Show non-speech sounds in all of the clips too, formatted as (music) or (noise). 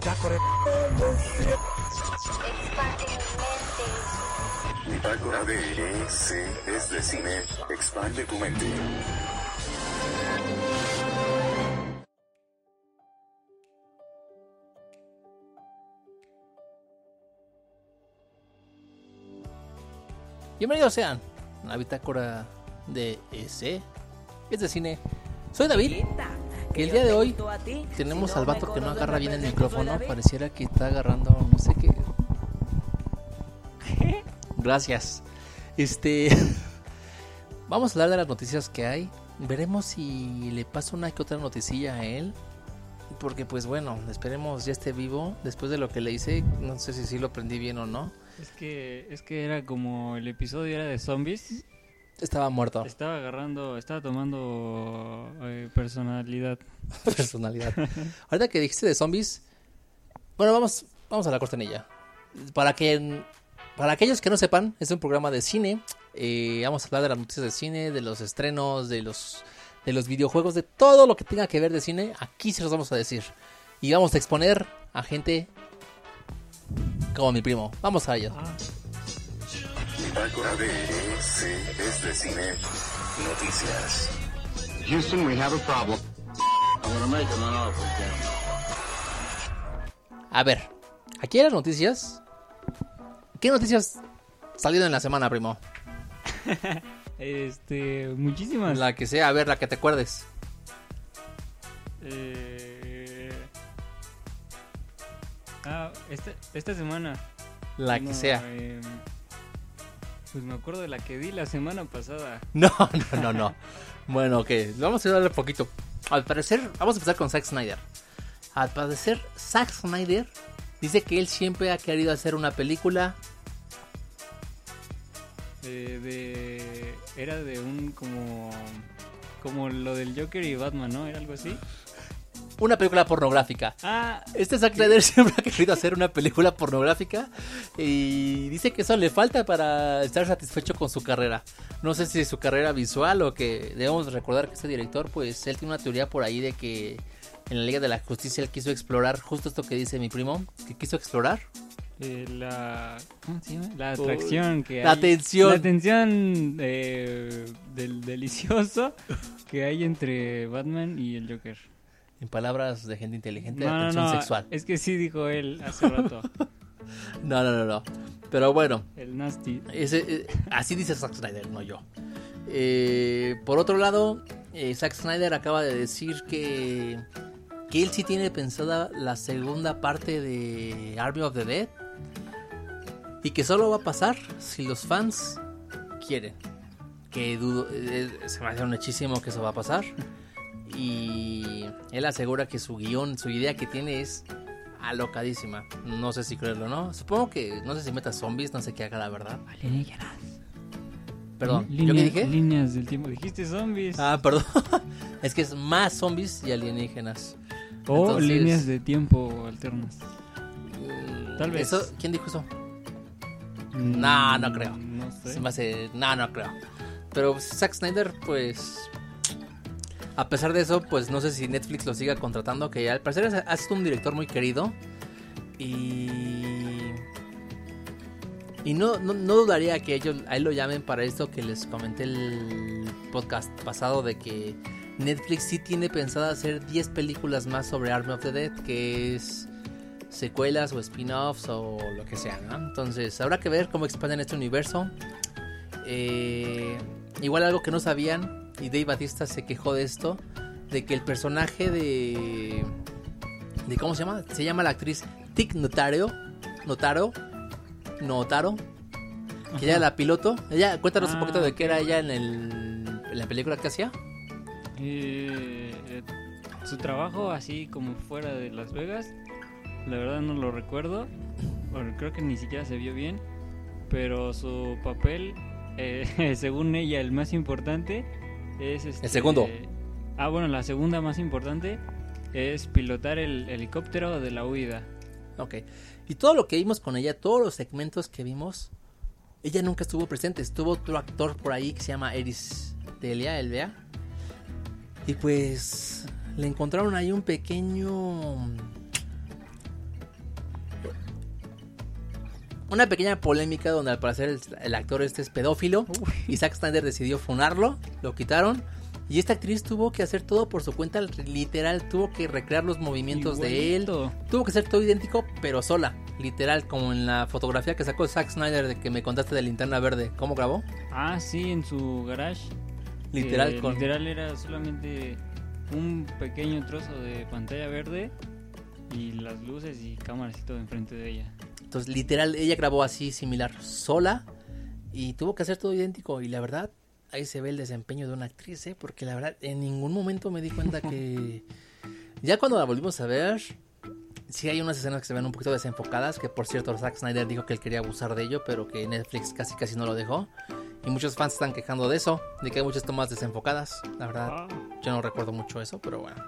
bitácora. Bitácora de EC es de cine. Expande tu mente. Bienvenidos sean a la bitácora de EC es de cine. Soy David. Que el día de hoy tenemos al vato que no agarra bien el micrófono. Pareciera que está agarrando no sé qué. (laughs) Gracias. Este. (laughs) Vamos a hablar de las noticias que hay. Veremos si le pasa una que otra noticilla a él. Porque pues bueno, esperemos ya esté vivo. Después de lo que le hice, no sé si sí lo aprendí bien o no. Es que, es que era como el episodio era de zombies. Estaba muerto. Estaba agarrando, estaba tomando eh, personalidad. (laughs) Personalidad. Ahorita que dijiste de zombies, bueno, vamos, vamos a la cortinilla. Para que, para aquellos que no sepan, es un programa de cine. Eh, vamos a hablar de las noticias de cine, de los estrenos, de los, de los videojuegos, de todo lo que tenga que ver de cine. Aquí se los vamos a decir. Y vamos a exponer a gente como mi primo. Vamos a ello. Bitácora de EC es de cine. Noticias. Houston, we have a problem. A ver, aquí hay las noticias. ¿Qué noticias salieron en la semana, primo? (laughs) Este, muchísimas. La que sea, a ver, la que te acuerdes. Eh, Ah, esta, esta semana. La que sea. em, pues me acuerdo de la que di la semana pasada. (laughs) No, no, no, no. Bueno, ok, vamos a darle un poquito. Al parecer, vamos a empezar con Zack Snyder. Al parecer, Zack Snyder dice que él siempre ha querido hacer una película. Eh, de, era de un como como lo del Joker y Batman, ¿no? Era algo así. Una película pornográfica. Ah, Este Zack Snyder (laughs) siempre ha querido hacer una película pornográfica y dice que eso le falta para estar satisfecho con su carrera. No sé si su carrera visual o que debemos recordar que este director, pues él tiene una teoría por ahí de que en la Liga de la Justicia él quiso explorar justo esto que dice mi primo, que quiso explorar. eh, la ¿cómo se llama? La atracción que La hay- tensión. La tensión eh, del delicioso que hay entre Batman y el Joker. En palabras de gente inteligente, No, no, atención no, sexual. Es que sí dijo él hace (laughs) rato. No, no, no, no. Pero bueno, El nasty. ese, eh, así dice Zack Snyder, no yo. Eh, por otro lado, eh, Zack Snyder acaba de decir que, que él sí tiene pensada la segunda parte de Army of the Dead. Y que solo va a pasar si los fans quieren. Que dudo, eh, se me hace un hechísimo que eso va a pasar. Y él asegura que su guion, su idea que tiene es alocadísima. No sé si creerlo o no. Supongo que no sé si meta zombies, no sé qué haga la verdad. Alienígenas. Perdón, ¿yo Línea- qué dije? Líneas del tiempo. Dijiste zombies. Ah, perdón. (laughs) es que es más zombies y alienígenas. o entonces- líneas de tiempo alternas. Mm, Tal vez. Eso, ¿Quién dijo eso? No, no creo. Mm, No sé. Se me hace... No, no creo. Pero Zack Snyder, pues... A pesar de eso, pues no sé si Netflix lo siga contratando, que al parecer ha sido un director muy querido. Y... Y no, no, no dudaría que ellos a él lo llamen para esto que les comenté el podcast pasado de que Netflix sí tiene pensada hacer 10 películas más sobre Army of the Dead, que es secuelas o spin-offs o lo que sea, ¿no? Entonces habrá que ver cómo expanden este universo. Eh, igual algo que no sabían, y Dave Batista se quejó de esto, de que el personaje de... de ¿Cómo se llama? Se llama la actriz Tic Notaro. Notaro. Notaro. Que ella era la piloto. Ella, cuéntanos un Ah, poquito de qué era ella en, el, en la película que hacía. Eh, eh, su trabajo así como fuera de Las Vegas, la verdad no lo recuerdo. Bueno, creo que ni siquiera se vio bien. Pero su papel, eh, (laughs) según ella, el más importante es... este- El segundo. Ah, bueno, la segunda más importante es pilotar el helicóptero de la huida. Ok. Y todo lo que vimos con ella, todos los segmentos que vimos, ella nunca estuvo presente. Estuvo otro actor por ahí que se llama Eris Delia, Elvea. Y pues le encontraron ahí un pequeño una pequeña polémica donde al parecer el, el actor este es pedófilo y Zack Snyder decidió funarlo, lo quitaron y esta actriz tuvo que hacer todo por su cuenta, literal, tuvo que recrear los movimientos de él, tuvo que ser todo idéntico, pero sola, literal, como en la fotografía que sacó Zack Snyder de que me contaste de linterna verde, ¿cómo grabó? Ah, sí, en su garage. Literal, Eh, con... literal era solamente un pequeño trozo de pantalla verde y las luces y cámaras y todo enfrente de ella. Entonces, literal, ella grabó así similar, sola, y tuvo que hacer todo idéntico. Y la verdad, ahí se ve el desempeño de una actriz, ¿eh? Porque la verdad, en ningún momento me di cuenta que. (laughs) Ya cuando la volvimos a ver, sí hay unas escenas que se ven un poquito desenfocadas. Que por cierto, Zack Snyder dijo que él quería abusar de ello, pero que Netflix casi casi no lo dejó. Y muchos fans están quejando de eso, de que hay muchas tomas desenfocadas. La verdad, Ah, yo no recuerdo mucho eso, pero bueno.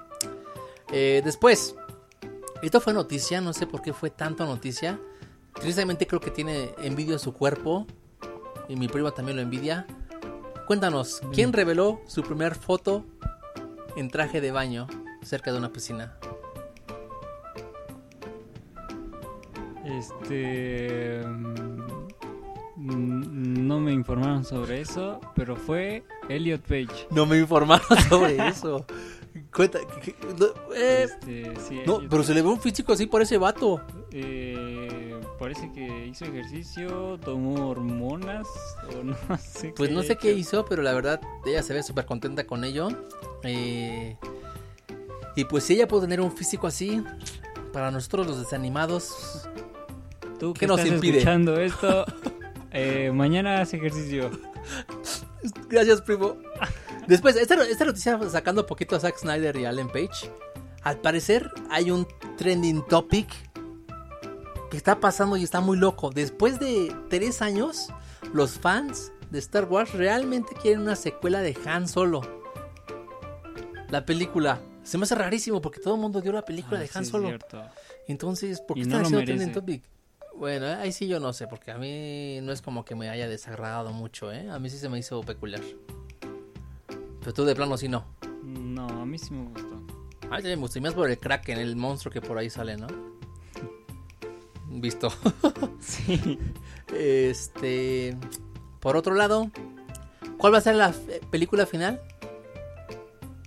Eh, después, esto fue noticia, no sé por qué fue tanto noticia. Tristemente creo que tiene envidia su cuerpo. Y mi prima también lo envidia. Cuéntanos, ¿quién reveló su primer foto en traje de baño cerca de una piscina? Este. mm, No me informaron sobre eso, pero fue Elliot Page. No me informaron (laughs) sobre eso. Cuenta, que- eh, Este, sí, no, pero se le ve un físico así por ese vato. Eh, parece que hizo ejercicio, tomó hormonas (laughs) o no sé Pues qué no sé qué hizo, pero la verdad ella se ve súper contenta con ello. Eh, y pues si ella puede tener un físico así, para nosotros los desanimados, Tú ¿qué que nos estás impide? escuchando esto, (laughs) eh, mañana haz ejercicio. Gracias, primo. Después, esta, esta noticia sacando poquito a Zack Snyder y a Ellen Page. Al parecer hay un trending topic que está pasando y está muy loco. Después de tres años, los fans de Star Wars realmente quieren una secuela de Han Solo. La película. Se me hace rarísimo porque todo el mundo dio la película Ah, de sí, Han Solo. Entonces, ¿por qué Y están no haciendo trending topic? Bueno, ahí sí yo no sé, porque a mí no es como que me haya desagradado mucho, ¿eh? A mí sí se me hizo peculiar. Pero tú de plano sí no. No, a mí sí me gustó. A mí también me gustó, y más por el Kraken, el monstruo que por ahí sale, ¿no? Visto. (laughs) Sí. Este. Por otro lado, ¿cuál va a ser la película final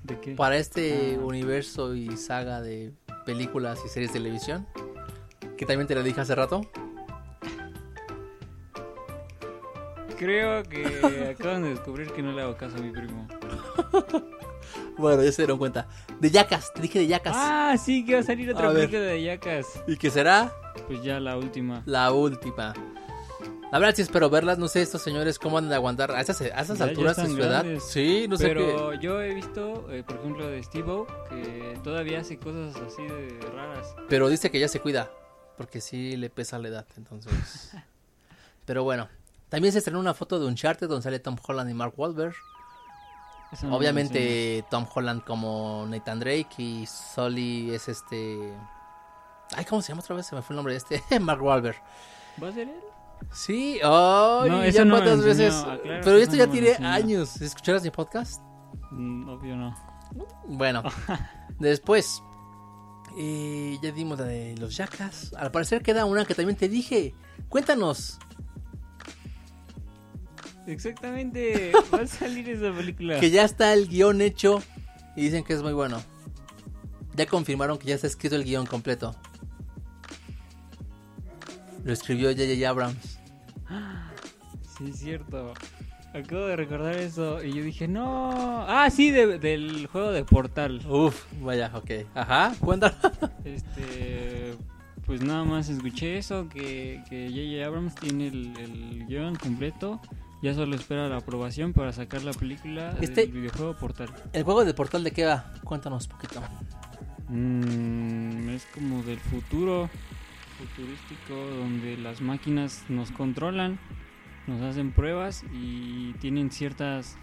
¿De qué? para este Ah. universo y saga de películas y series de televisión? Que también te lo dije hace rato. Creo que (laughs) acaban de descubrir que no le hago caso a mi primo. (laughs) Bueno, ya se dieron cuenta. De Yacas, te dije de Yacas. Ah, sí, que va a salir otra A ver. película de Yacas. Y que será Pues ya la última. la última. La verdad sí espero verlas, no sé estos señores cómo van a aguantar a estas, a Ya- ya alturas de su edad. Sí, no sé qué. Pero yo he visto, eh, por ejemplo, de Steve que todavía hace cosas así de raras. Pero dice que ya se cuida, porque sí le pesa la edad, entonces. (laughs) Pero bueno, también se estrenó una foto de Uncharted donde sale Tom Holland y Mark Wahlberg. No Obviamente Tom Holland como Nathan Drake y Sully es este... Ay, ¿cómo se llama otra vez? Se me fue el nombre de este. (laughs) Mark Wahlberg. ¿Va a ser él? Sí, ay, No, ya no cuántas veces. aclara Pero esto ya tiene años. ¿Escucharas mi podcast? Mm, obvio no. Bueno, (laughs) después eh, ya dimos la de los yacas. Al parecer queda una que también te dije. Cuéntanos. Exactamente. Va a salir esa película. Que ya está el guion hecho y dicen que es muy bueno. Ya confirmaron que ya está escrito el guion completo. Lo escribió J.J. Abrams. Sí, es cierto. Acabo de recordar eso y yo dije, no. Ah, sí, de- del juego de Portal. Uf, vaya, ok. Ajá, cuéntanos. Este. Pues nada más escuché eso, que que J.J. Abrams tiene el, el guion completo. Ya solo espera la aprobación para sacar la película Este- del videojuego Portal. ¿El juego de portal de qué va? Cuéntanos poquito. Mm, es como del futuro futurístico donde las máquinas nos controlan, nos hacen pruebas y tienen ciertas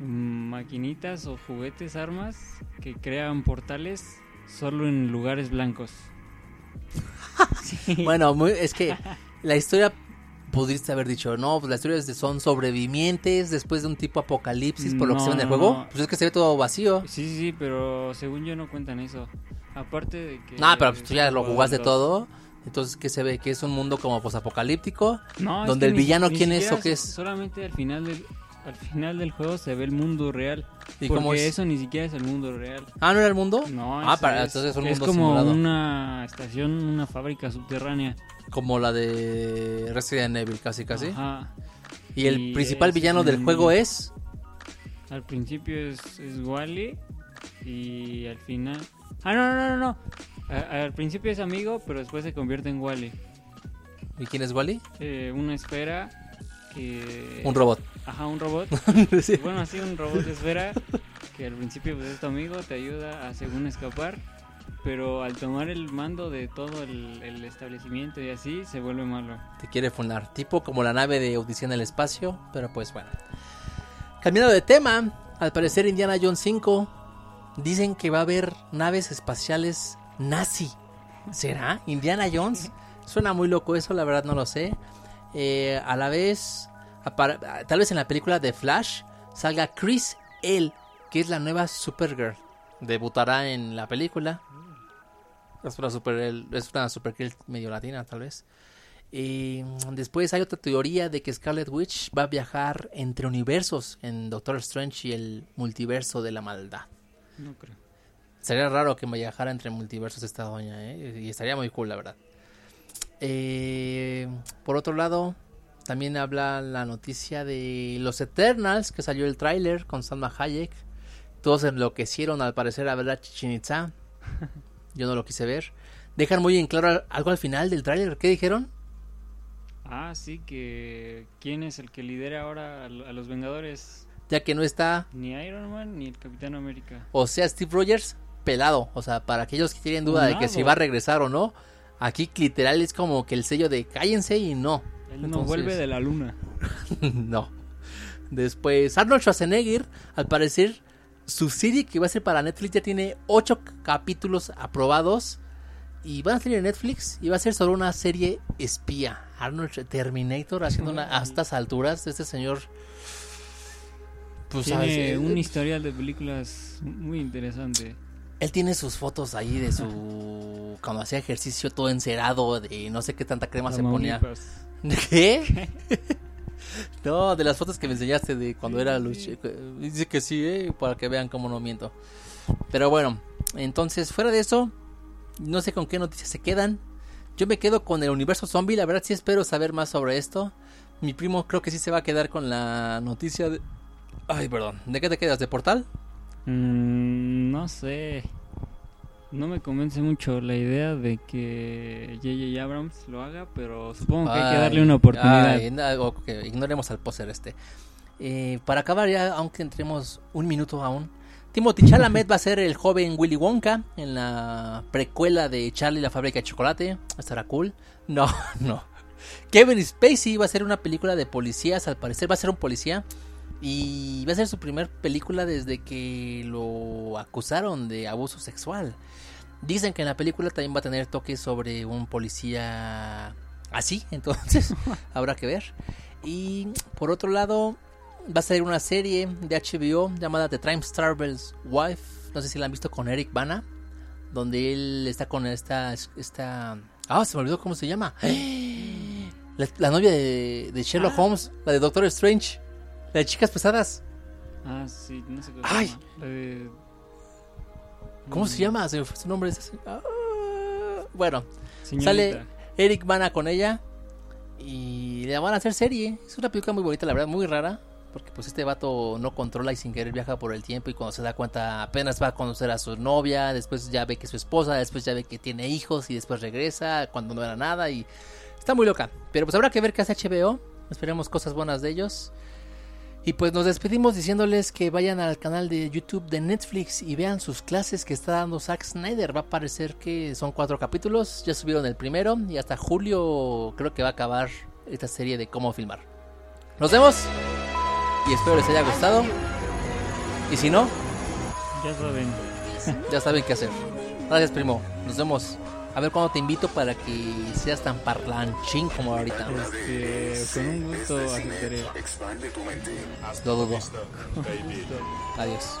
mm, maquinitas o juguetes, armas que crean portales solo en lugares blancos. (laughs) Sí. Bueno, muy- es que la historia pudiste haber dicho, no, pues la historia es de son sobrevivientes después de un tipo apocalipsis por lo que se ve en el juego. no. Pues es que se ve todo vacío. Sí, sí, sí, pero según yo no cuentan eso. Aparte de que... No, pero pues tú ya lo jugaste todo. Entonces, ¿qué se ve? Que es un mundo como posapocalíptico. No, es ¿Donde el villano quién es o qué es? Solamente al final del al final del juego se ve el mundo real. ¿Y porque cómo es? eso ni siquiera es el mundo real. Ah, ¿no era el mundo? No, Ah, es, para, es- entonces es un es mundo como simulado. una estación, una fábrica subterránea. Como la de Resident Evil, casi, casi. Ajá. Y el Y principal villano del juego es... Al principio es, es Wally y al final... Ah, no, no, no, no, no. A- al principio es amigo, pero después se convierte en Wally. ¿Y quién es Wally? Eh, una esfera que... Un robot. Ajá, un robot. (laughs) Sí. Bueno, así un robot de esfera que al principio pues, es tu amigo, te ayuda a según escapar, pero al tomar el mando de todo el, el establecimiento y así, se vuelve malo. Te quiere funar. Tipo como la nave de en el espacio, pero pues bueno. Cambiando de tema, al parecer Indiana Jones 5 dicen que va a haber naves espaciales nazi. ¿Será? ¿Indiana Jones? (laughs) Suena muy loco eso, la verdad no lo sé. Eh, a la vez, tal vez en la película de Flash salga Chris L, que es la nueva Supergirl. Debutará en la película. Es una Supergirl, es una Supergirl medio latina, tal vez. Y después hay otra teoría de que Scarlet Witch va a viajar entre universos en Doctor Strange y el multiverso de la maldad. No creo. Sería raro que me viajara entre multiversos esta doña, ¿eh? Y estaría muy cool, la verdad. Eh, por otro lado, también habla la noticia de los Eternals, que salió el tráiler con Salma Hayek. Todos enloquecieron al parecer a ver a Chichen Itza. (laughs) Yo no lo quise ver. Dejan muy en claro algo al final del tráiler. ¿Qué dijeron? Ah, sí, que quién es el que lidera ahora a, lo- a los Vengadores. Ya que no está, Ni Iron Man ni el Capitán América. o sea, Steve Rogers, pelado. O sea, para aquellos que tienen duda de que si va a regresar o no, aquí literal es como que el sello de cállense y no. Él no Entonces- vuelve de la luna. (laughs) no. Después, Arnold Schwarzenegger, al parecer, su serie que va a ser para Netflix ya tiene 8 capítulos aprobados. Y van a salir en Netflix y va a ser sobre una serie espía. Arnold Terminator haciendo una a estas alturas. Este señor. Pues Tiene sabes, eh, un historial de películas muy interesante. Él tiene sus fotos ahí de su. (laughs) Cuando hacía ejercicio todo encerado, de no sé qué tanta crema se ponía. Tamaulipas. ¿De (laughs) qué? (laughs) no, de las fotos que me enseñaste de cuando era lucha. Dice que sí, ¿eh? para que vean cómo no miento. Pero bueno, entonces fuera de eso, no sé con qué noticias se quedan. Yo me quedo con el universo zombie, la verdad sí espero saber más sobre esto. Mi primo creo que sí se va a quedar con la noticia de... Ay, perdón, ¿de qué te quedas? ¿De Portal? Mm, no sé. No me convence mucho la idea de que J.J. Abrams lo haga, pero supongo que hay que darle una oportunidad. ay, ignoremos al poser este. Eh, para acabar ya, aunque entremos un minuto aún, Timothy (laughs) Chalamet va a ser el joven Willy Wonka en la precuela de Charlie y la fábrica de chocolate. Estará cool. No, (laughs) no. Kevin Spacey va a ser una película de policías, al parecer va a ser un policía. Y va a ser su primer película desde que lo acusaron de abuso sexual. Dicen que en la película también va a tener toques sobre un policía así, (laughs) entonces (laughs) habrá que ver. Y por otro lado, va a salir una serie de HBO llamada The Time Travel's Wife. No sé si la han visto con Eric Bana, donde él está con esta. esta ah, se me olvidó cómo se llama. (gasps) La, la novia de, de Sherlock Ah. Holmes, la de Doctor Strange, la de Chicas Pesadas. Ah, sí, no sé cómo Ay. La de- ¿Cómo Mm, se llama? Se me fue su nombre. Ah, bueno, Señorita. Sale Eric Bana con ella y le van a hacer serie. Es una película muy bonita, la verdad, muy rara. Porque pues este vato no controla y sin querer viaja por el tiempo y cuando se da cuenta apenas va a conocer a su novia, después ya ve que es su esposa, después ya ve que tiene hijos y después regresa cuando no era nada y está muy loca. Pero pues habrá que ver qué hace HBO. Esperemos cosas buenas de ellos. Y pues nos despedimos diciéndoles que vayan al canal de YouTube de Netflix y vean sus clases que está dando Zack Snyder. Va a parecer que son cuatro capítulos, ya subieron el primero y hasta julio creo que va a acabar esta serie de cómo filmar. Nos vemos y espero les haya gustado. Y si no, Ya saben. ya saben qué hacer. Gracias primo, nos vemos. A ver cuándo te invito para que seas tan parlanchín como ahorita. Este, con un gusto aceptaré. Expande tu mente. Lo dudo. Adiós.